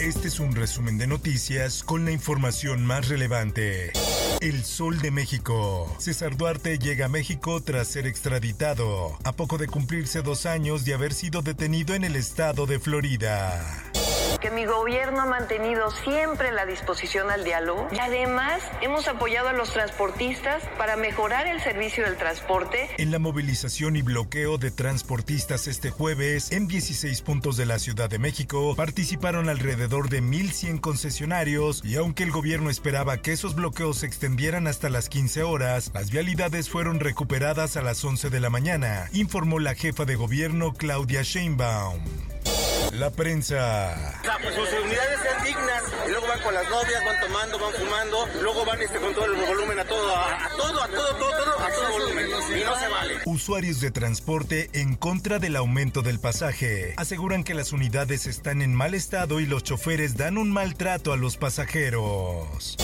Este es un resumen de noticias con la información más relevante. El Sol de México. César Duarte llega a México tras ser extraditado, a poco de cumplirse dos años de haber sido detenido en el estado de Florida que mi gobierno ha mantenido siempre la disposición al diálogo y además hemos apoyado a los transportistas para mejorar el servicio del transporte. En la movilización y bloqueo de transportistas este jueves en 16 puntos de la Ciudad de México participaron alrededor de 1.100 concesionarios y aunque el gobierno esperaba que esos bloqueos se extendieran hasta las 15 horas, las vialidades fueron recuperadas a las 11 de la mañana, informó la jefa de gobierno Claudia Sheinbaum. La prensa. O sea, pues sus unidades sean dignas. Y luego van con las novias, van tomando, van fumando. Luego van este, con todo el volumen a todo, a, a todo, a todo, todo, todo, a todo volumen. Y no se vale. Usuarios de transporte en contra del aumento del pasaje. Aseguran que las unidades están en mal estado y los choferes dan un maltrato a los pasajeros.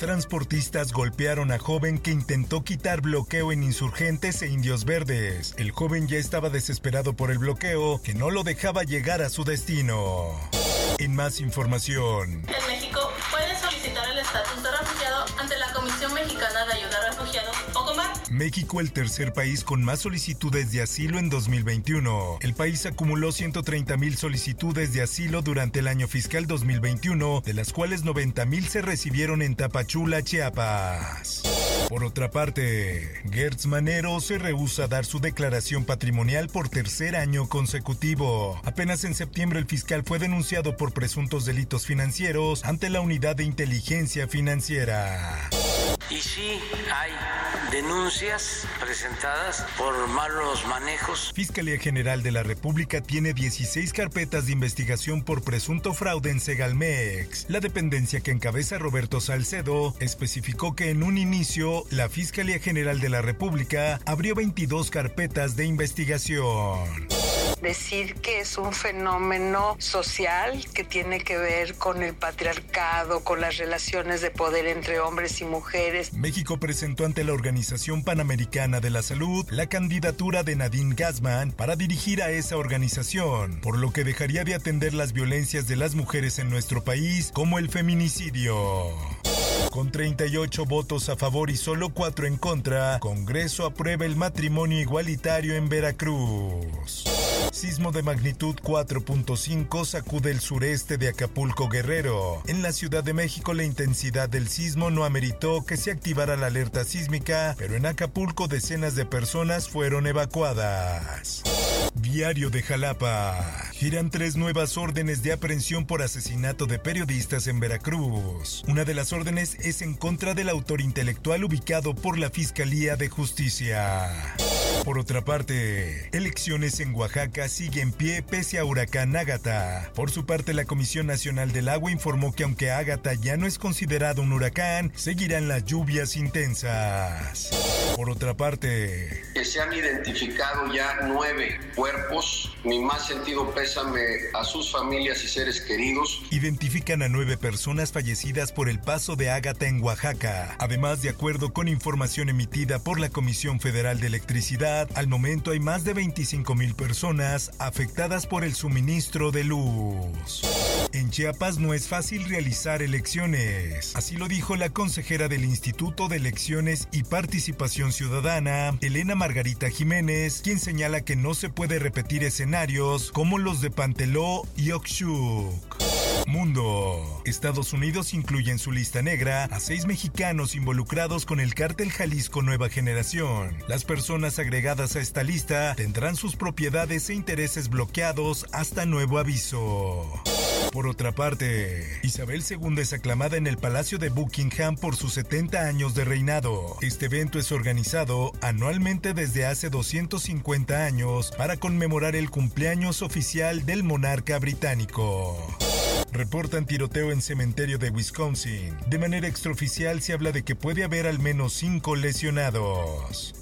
Transportistas golpearon a joven que intentó quitar bloqueo en insurgentes e indios verdes. El joven ya estaba desesperado por el bloqueo que no lo dejaba llegar a su destino. En más información. En México puede solicitar el estatus de refugiado ante la Comisión Mexicana México el tercer país con más solicitudes de asilo en 2021. El país acumuló 130 mil solicitudes de asilo durante el año fiscal 2021, de las cuales 90 mil se recibieron en Tapachula, Chiapas. Por otra parte, Gertz Manero se rehúsa a dar su declaración patrimonial por tercer año consecutivo. Apenas en septiembre el fiscal fue denunciado por presuntos delitos financieros ante la Unidad de Inteligencia Financiera. Y sí hay denuncias presentadas por malos manejos. Fiscalía General de la República tiene 16 carpetas de investigación por presunto fraude en Segalmex. La dependencia que encabeza Roberto Salcedo especificó que en un inicio la Fiscalía General de la República abrió 22 carpetas de investigación decir que es un fenómeno social que tiene que ver con el patriarcado, con las relaciones de poder entre hombres y mujeres. México presentó ante la Organización Panamericana de la Salud la candidatura de Nadine Gassman para dirigir a esa organización, por lo que dejaría de atender las violencias de las mujeres en nuestro país, como el feminicidio. Con 38 votos a favor y solo 4 en contra, Congreso aprueba el matrimonio igualitario en Veracruz. Sismo de magnitud 4.5 sacude el sureste de Acapulco Guerrero. En la Ciudad de México la intensidad del sismo no ameritó que se activara la alerta sísmica, pero en Acapulco decenas de personas fueron evacuadas. Diario de Jalapa. Giran tres nuevas órdenes de aprehensión por asesinato de periodistas en Veracruz. Una de las órdenes es en contra del autor intelectual ubicado por la Fiscalía de Justicia. Por otra parte, elecciones en Oaxaca siguen en pie pese a huracán Ágata. Por su parte, la Comisión Nacional del Agua informó que aunque Ágata ya no es considerado un huracán, seguirán las lluvias intensas. Por otra parte, que se han identificado ya nueve cuerpos. Mi más sentido pésame a sus familias y seres queridos. Identifican a nueve personas fallecidas por el paso de Ágata en Oaxaca. Además, de acuerdo con información emitida por la Comisión Federal de Electricidad, al momento hay más de 25 mil personas afectadas por el suministro de luz. En Chiapas no es fácil realizar elecciones. Así lo dijo la consejera del Instituto de Elecciones y Participación Ciudadana, Elena Margarita Jiménez, quien señala que no se puede repetir escenarios como los de Panteló y Oxchuk. Mundo. Estados Unidos incluye en su lista negra a seis mexicanos involucrados con el cártel Jalisco Nueva Generación. Las personas agregadas a esta lista tendrán sus propiedades e intereses bloqueados hasta nuevo aviso. Por otra parte, Isabel II es aclamada en el Palacio de Buckingham por sus 70 años de reinado. Este evento es organizado anualmente desde hace 250 años para conmemorar el cumpleaños oficial del monarca británico. Reportan tiroteo en cementerio de Wisconsin. De manera extraoficial se habla de que puede haber al menos cinco lesionados.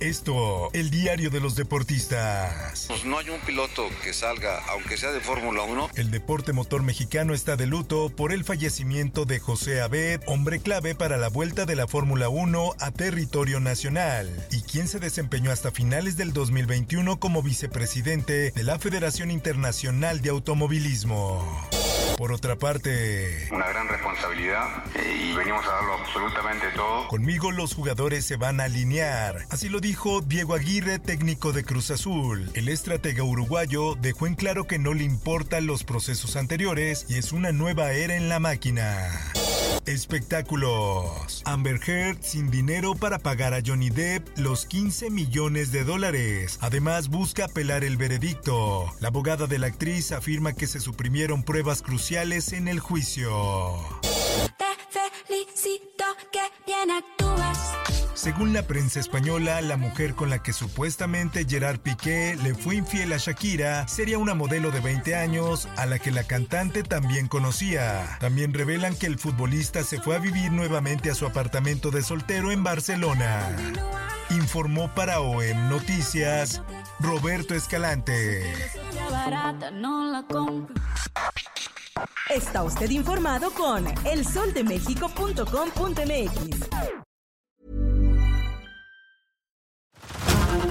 Esto, el diario de los deportistas. Pues no hay un piloto que salga, aunque sea de Fórmula 1. El deporte motor mexicano está de luto por el fallecimiento de José Abed, hombre clave para la vuelta de la Fórmula 1 a territorio nacional, y quien se desempeñó hasta finales del 2021 como vicepresidente de la Federación Internacional de Automovilismo. Por otra parte, una gran responsabilidad eh, y venimos a darlo absolutamente todo. Conmigo los jugadores se van a alinear. Así lo dijo Diego Aguirre, técnico de Cruz Azul. El estratega uruguayo dejó en claro que no le importan los procesos anteriores y es una nueva era en la máquina. Espectáculos. Amber Heard sin dinero para pagar a Johnny Depp los 15 millones de dólares. Además busca apelar el veredicto. La abogada de la actriz afirma que se suprimieron pruebas cruciales en el juicio. Según la prensa española, la mujer con la que supuestamente Gerard Piqué le fue infiel a Shakira sería una modelo de 20 años a la que la cantante también conocía. También revelan que el futbolista se fue a vivir nuevamente a su apartamento de soltero en Barcelona. Informó para OEM Noticias Roberto Escalante. Está usted informado con elsoldemexico.com.mx.